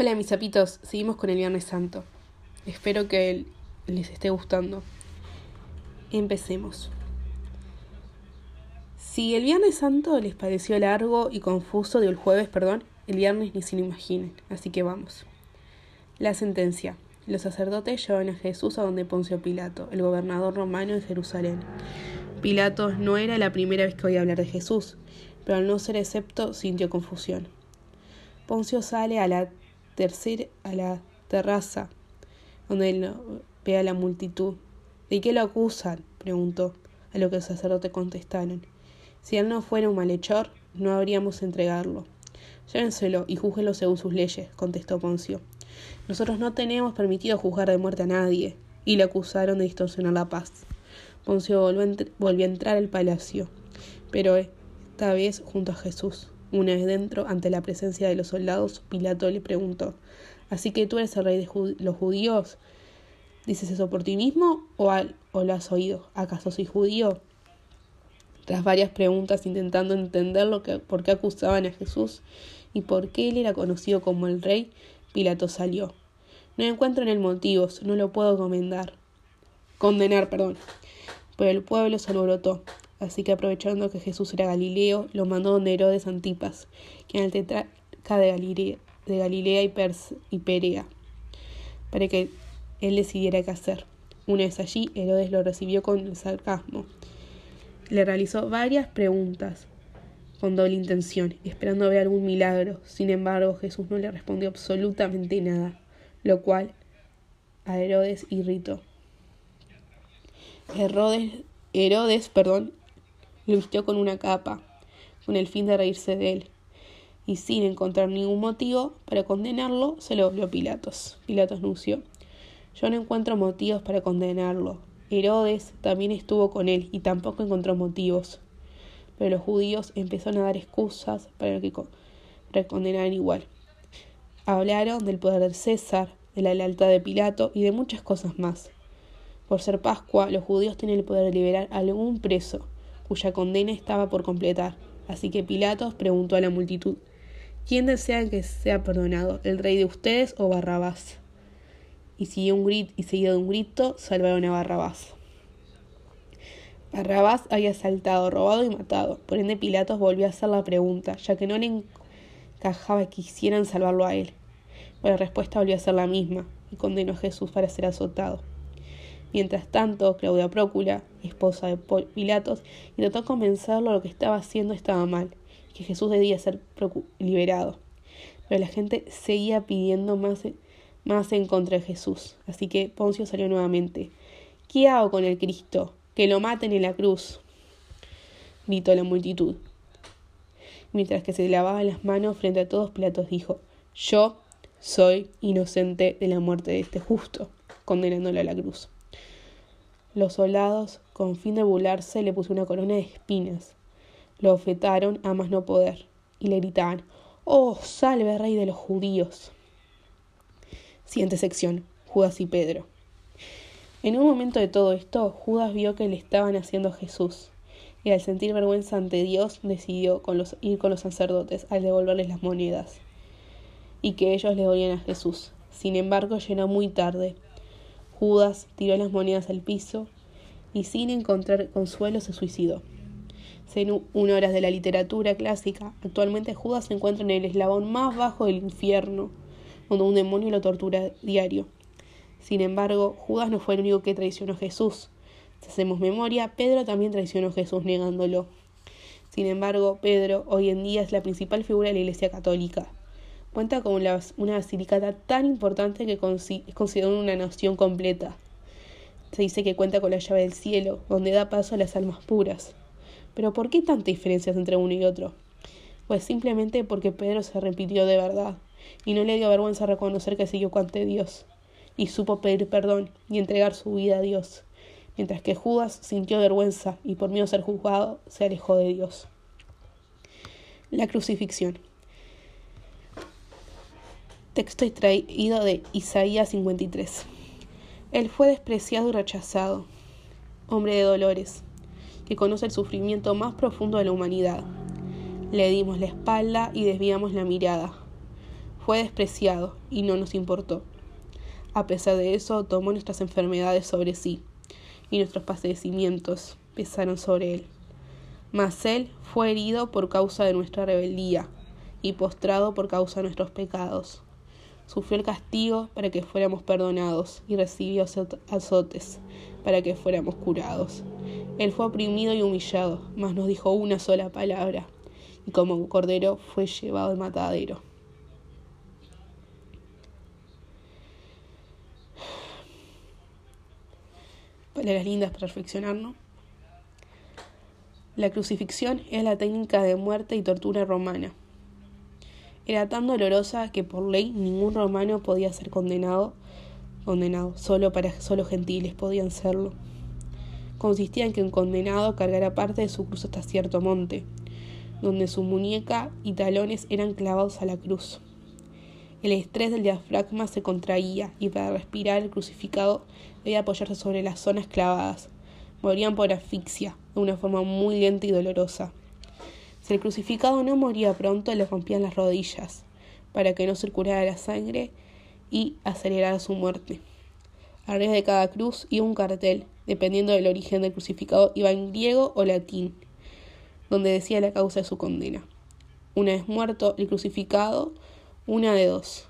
Hola mis sapitos, seguimos con el Viernes Santo. Espero que les esté gustando. Empecemos. Si el Viernes Santo les pareció largo y confuso, de el jueves, perdón, el viernes ni se lo imaginen, así que vamos. La sentencia. Los sacerdotes llevaban a Jesús a donde Poncio Pilato, el gobernador romano de Jerusalén. Pilato no era la primera vez que oía hablar de Jesús, pero al no ser excepto sintió confusión. Poncio sale a la tercera a la terraza, donde él ve a la multitud. ¿De qué lo acusan? preguntó, a lo que los sacerdotes contestaron. Si él no fuera un malhechor, no habríamos entregarlo. Llévenselo y júzguenlo según sus leyes, contestó Poncio. Nosotros no tenemos permitido juzgar de muerte a nadie, y le acusaron de distorsionar la paz. Poncio volvió a entrar al palacio, pero esta vez junto a Jesús. Una vez dentro, ante la presencia de los soldados, Pilato le preguntó ¿Así que tú eres el rey de los judíos? ¿Dices eso por ti mismo o, o lo has oído? ¿Acaso soy judío? Tras varias preguntas intentando entender lo que, por qué acusaban a Jesús y por qué él era conocido como el rey, Pilato salió. No encuentro en él motivos, no lo puedo comendar. Condenar, perdón. Pero el pueblo se alborotó. Así que aprovechando que Jesús era Galileo, lo mandó donde Herodes Antipas, quien era el tetrarca de Galilea, de Galilea y, y Perea, para que él decidiera qué hacer. Una vez allí, Herodes lo recibió con sarcasmo. Le realizó varias preguntas con doble intención, esperando ver algún milagro. Sin embargo, Jesús no le respondió absolutamente nada, lo cual a Herodes irritó. Herodes, Herodes perdón, lo vistió con una capa, con el fin de reírse de él, y sin encontrar ningún motivo para condenarlo, se lo volvió a Pilatos. Pilatos anunció, yo no encuentro motivos para condenarlo. Herodes también estuvo con él y tampoco encontró motivos. Pero los judíos empezaron a dar excusas para que condenaran igual. Hablaron del poder de César, de la lealtad de Pilato y de muchas cosas más. Por ser Pascua, los judíos tienen el poder de liberar a algún preso, cuya condena estaba por completar. Así que Pilatos preguntó a la multitud, ¿quién desean que sea perdonado, el rey de ustedes o Barrabás? Y, siguió un grito, y seguido de un grito, salvaron a Barrabás. Barrabás había saltado, robado y matado. Por ende, Pilatos volvió a hacer la pregunta, ya que no le encajaba que quisieran salvarlo a él. Pero la respuesta volvió a ser la misma, y condenó a Jesús para ser azotado. Mientras tanto, Claudia Prócula, esposa de Pilatos, intentó convencerlo de lo que estaba haciendo estaba mal, que Jesús debía ser liberado. Pero la gente seguía pidiendo más, más en contra de Jesús. Así que Poncio salió nuevamente. ¿Qué hago con el Cristo? Que lo maten en la cruz. gritó la multitud. Mientras que se lavaba las manos frente a todos, Pilatos dijo, Yo soy inocente de la muerte de este justo, condenándolo a la cruz. Los soldados, con fin de burlarse, le pusieron una corona de espinas. Lo ofetaron a más no poder y le gritaban: ¡Oh, salve, rey de los judíos! Siguiente sección: Judas y Pedro. En un momento de todo esto, Judas vio que le estaban haciendo a Jesús, y al sentir vergüenza ante Dios, decidió con los, ir con los sacerdotes al devolverles las monedas, y que ellos le dolían a Jesús. Sin embargo, llegó muy tarde, Judas tiró las monedas al piso y sin encontrar consuelo se suicidó. Según horas de la literatura clásica, actualmente Judas se encuentra en el eslabón más bajo del infierno, donde un demonio lo tortura diario. Sin embargo, Judas no fue el único que traicionó a Jesús. Si hacemos memoria, Pedro también traicionó a Jesús negándolo. Sin embargo, Pedro hoy en día es la principal figura de la Iglesia Católica. Cuenta con una basílica tan importante que es considerada una nación completa. Se dice que cuenta con la llave del cielo, donde da paso a las almas puras. Pero ¿por qué tantas diferencias entre uno y otro? Pues simplemente porque Pedro se repitió de verdad y no le dio vergüenza reconocer que siguió ante Dios y supo pedir perdón y entregar su vida a Dios, mientras que Judas sintió vergüenza y por miedo a ser juzgado se alejó de Dios. La crucifixión. Texto extraído de Isaías 53. Él fue despreciado y rechazado, hombre de dolores, que conoce el sufrimiento más profundo de la humanidad. Le dimos la espalda y desviamos la mirada. fue despreciado y no nos importó. A pesar de eso, tomó nuestras enfermedades sobre sí y nuestros padecimientos pesaron sobre él. Mas él fue herido por causa de nuestra rebeldía y postrado por causa de nuestros pecados. Sufrió el castigo para que fuéramos perdonados y recibió azotes para que fuéramos curados. Él fue oprimido y humillado, mas nos dijo una sola palabra, y como un cordero fue llevado al matadero. Palabras lindas para reflexionar, ¿no? La crucifixión es la técnica de muerte y tortura romana. Era tan dolorosa que por ley ningún romano podía ser condenado, condenado, solo para solo gentiles podían serlo. Consistía en que un condenado cargara parte de su cruz hasta cierto monte, donde su muñeca y talones eran clavados a la cruz. El estrés del diafragma se contraía y para respirar el crucificado debía apoyarse sobre las zonas clavadas, morían por asfixia, de una forma muy lenta y dolorosa. Si el crucificado no moría pronto, le rompían las rodillas, para que no circulara la sangre y acelerara su muerte. Arriba de cada cruz iba un cartel, dependiendo del origen del crucificado, iba en griego o latín, donde decía la causa de su condena. Una vez muerto el crucificado, una de dos.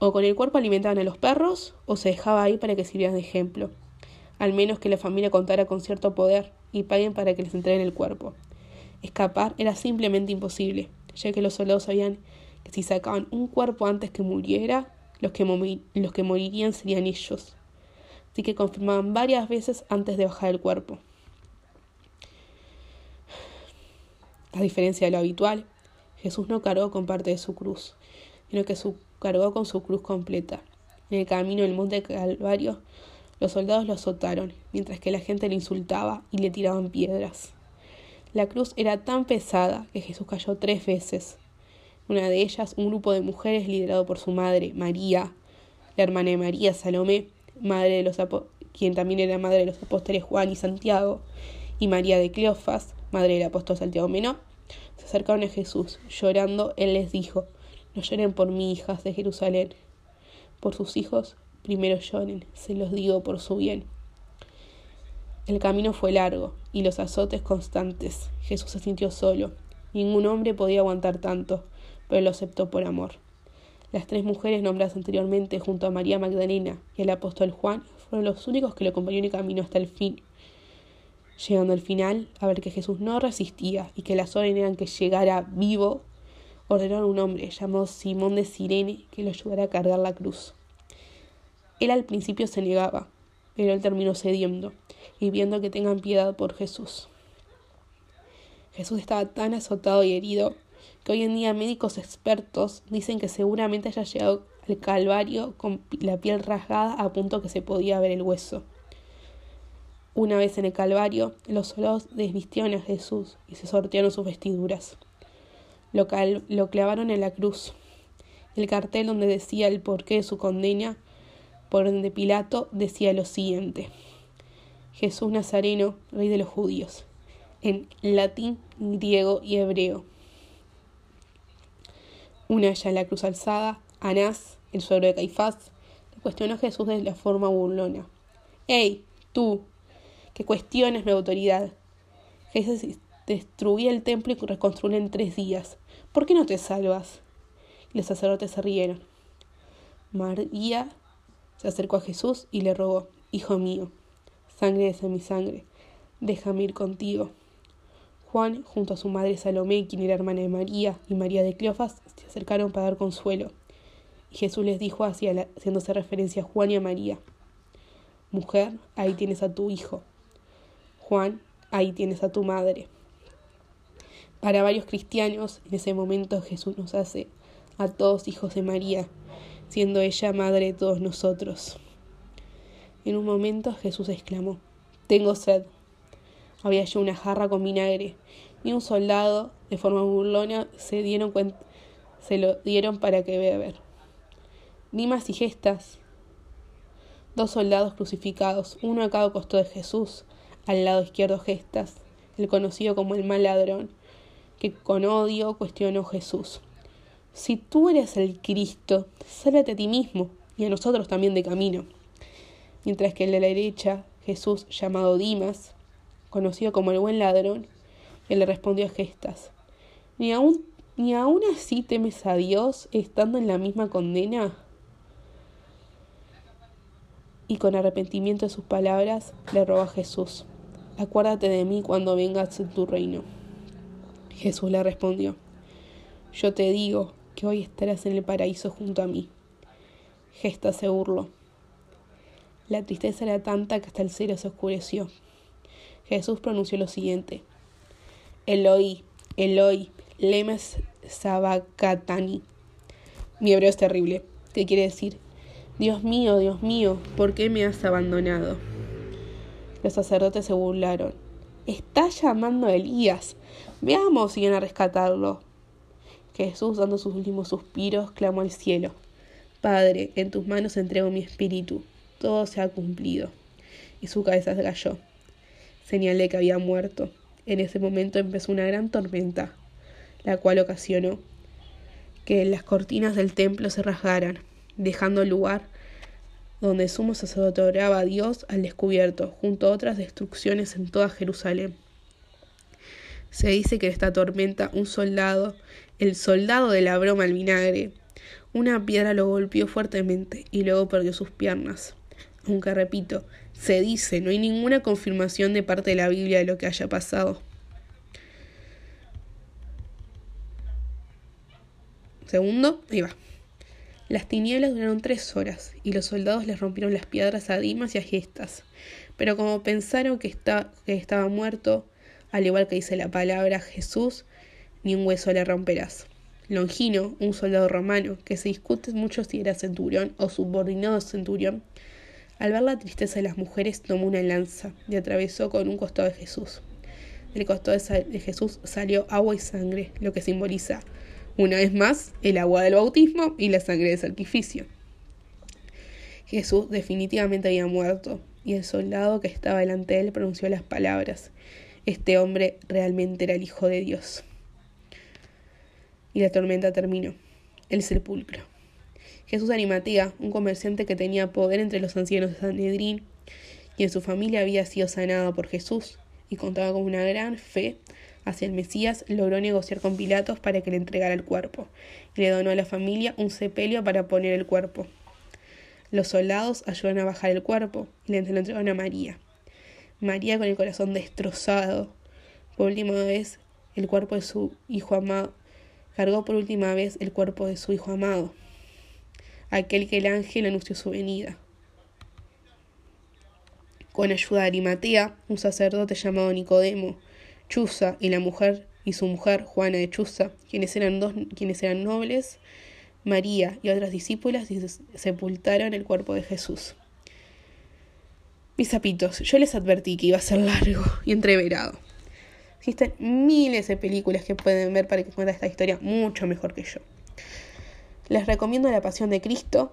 O con el cuerpo alimentaban a los perros, o se dejaba ahí para que sirvieran de ejemplo al menos que la familia contara con cierto poder y paguen para que les entreguen el cuerpo. Escapar era simplemente imposible, ya que los soldados sabían que si sacaban un cuerpo antes que muriera, los que, los que morirían serían ellos. Así que confirmaban varias veces antes de bajar el cuerpo. A diferencia de lo habitual, Jesús no cargó con parte de su cruz, sino que cargó con su cruz completa. En el camino del monte Calvario los soldados lo azotaron, mientras que la gente le insultaba y le tiraban piedras. La cruz era tan pesada que Jesús cayó tres veces. Una de ellas, un grupo de mujeres liderado por su madre, María, la hermana de María, Salomé, madre de los quien también era madre de los apóstoles Juan y Santiago, y María de Cleofas, madre del apóstol Santiago Menor, se acercaron a Jesús. Llorando, él les dijo, no lloren por mí, hijas de Jerusalén, por sus hijos primero lloren, se los digo por su bien. El camino fue largo y los azotes constantes. Jesús se sintió solo. Ningún hombre podía aguantar tanto, pero lo aceptó por amor. Las tres mujeres nombradas anteriormente junto a María Magdalena y el apóstol Juan fueron los únicos que lo acompañaron en el camino hasta el fin. Llegando al final, a ver que Jesús no resistía y que las órdenes eran que llegara vivo, ordenaron a un hombre llamado Simón de Sirene que lo ayudara a cargar la cruz. Él al principio se negaba, pero él terminó cediendo y viendo que tengan piedad por Jesús. Jesús estaba tan azotado y herido que hoy en día médicos expertos dicen que seguramente haya llegado al Calvario con la piel rasgada a punto que se podía ver el hueso. Una vez en el Calvario, los soldados desvistieron a Jesús y se sortearon sus vestiduras. Lo, lo clavaron en la cruz. El cartel donde decía el porqué de su condena por orden de Pilato, decía lo siguiente. Jesús Nazareno, rey de los judíos, en latín, griego y hebreo. Una ya en la cruz alzada, Anás, el suegro de Caifás, le cuestionó a Jesús de la forma burlona. ¡Ey, tú, que cuestiones mi autoridad! Jesús destruía el templo y reconstruyó en tres días. ¿Por qué no te salvas? Los sacerdotes se rieron. María se acercó a Jesús y le rogó, Hijo mío, sangre de mi sangre, déjame ir contigo. Juan, junto a su madre Salomé, quien era hermana de María, y María de Cleofas, se acercaron para dar consuelo. Y Jesús les dijo, haciéndose referencia a Juan y a María, Mujer, ahí tienes a tu hijo. Juan, ahí tienes a tu madre. Para varios cristianos, en ese momento Jesús nos hace a todos hijos de María, siendo ella madre de todos nosotros. En un momento Jesús exclamó, Tengo sed. Había allí una jarra con vinagre, y un soldado, de forma burlona, se, dieron se lo dieron para que beber. Dimas y Gestas, dos soldados crucificados, uno a cada costado de Jesús, al lado izquierdo Gestas, el conocido como el mal ladrón, que con odio cuestionó Jesús. Si tú eres el Cristo, sálvate a ti mismo y a nosotros también de camino. Mientras que el de la derecha, Jesús, llamado Dimas, conocido como el buen ladrón, él le respondió a gestas, ¿Ni aún, ¿Ni así temes a Dios estando en la misma condena? Y con arrepentimiento de sus palabras le robó a Jesús, Acuérdate de mí cuando vengas en tu reino. Jesús le respondió, Yo te digo que hoy estarás en el paraíso junto a mí. Gesta se burló. La tristeza era tanta que hasta el cielo se oscureció. Jesús pronunció lo siguiente: Eloi, Eloi, lemes sabacatani. Mi hebreo es terrible. ¿Qué quiere decir? Dios mío, Dios mío, ¿por qué me has abandonado? Los sacerdotes se burlaron. Está llamando a Elías. Veamos si viene a rescatarlo. Jesús, dando sus últimos suspiros, clamó al cielo. Padre, en tus manos entrego mi espíritu. Todo se ha cumplido. Y su cabeza se cayó. Señalé que había muerto. En ese momento empezó una gran tormenta, la cual ocasionó que las cortinas del templo se rasgaran, dejando lugar donde el sumo sacerdote oraba a Dios al descubierto, junto a otras destrucciones en toda Jerusalén. Se dice que esta tormenta un soldado, el soldado de la broma al vinagre, una piedra lo golpeó fuertemente y luego perdió sus piernas. Aunque repito, se dice, no hay ninguna confirmación de parte de la Biblia de lo que haya pasado. Segundo, ahí va. Las tinieblas duraron tres horas, y los soldados les rompieron las piedras a Dimas y a Gestas. Pero como pensaron que, que estaba muerto, al igual que dice la palabra Jesús, ni un hueso le romperás. Longino, un soldado romano, que se discute mucho si era centurión o subordinado centurión, al ver la tristeza de las mujeres tomó una lanza y atravesó con un costado de Jesús. Del costado de Jesús salió agua y sangre, lo que simboliza una vez más, el agua del bautismo y la sangre del sacrificio. Jesús definitivamente había muerto, y el soldado que estaba delante de él pronunció las palabras. Este hombre realmente era el Hijo de Dios. Y la tormenta terminó. El sepulcro. Jesús Arimatea, un comerciante que tenía poder entre los ancianos de Sanedrín, y en su familia había sido sanado por Jesús, y contaba con una gran fe hacia el Mesías, logró negociar con Pilatos para que le entregara el cuerpo, y le donó a la familia un sepelio para poner el cuerpo. Los soldados ayudaron a bajar el cuerpo y le entregaron a María. María con el corazón destrozado, por última vez el cuerpo de su hijo amado, cargó por última vez el cuerpo de su hijo amado, aquel que el ángel anunció su venida. Con ayuda de Arimatea, un sacerdote llamado Nicodemo, Chuza y la mujer y su mujer Juana de Chuza, quienes eran dos quienes eran nobles, María y otras discípulas sepultaron el cuerpo de Jesús. Mis zapitos, yo les advertí que iba a ser largo y entreverado. Existen miles de películas que pueden ver para que cuente esta historia mucho mejor que yo. Les recomiendo La Pasión de Cristo,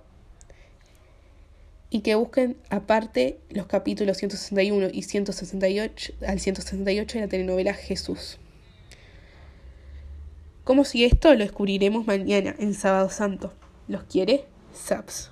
y que busquen aparte los capítulos 161 y 168 al 168 de la telenovela Jesús. ¿Cómo sigue esto? Lo descubriremos mañana en Sábado Santo. ¿Los quiere? Saps.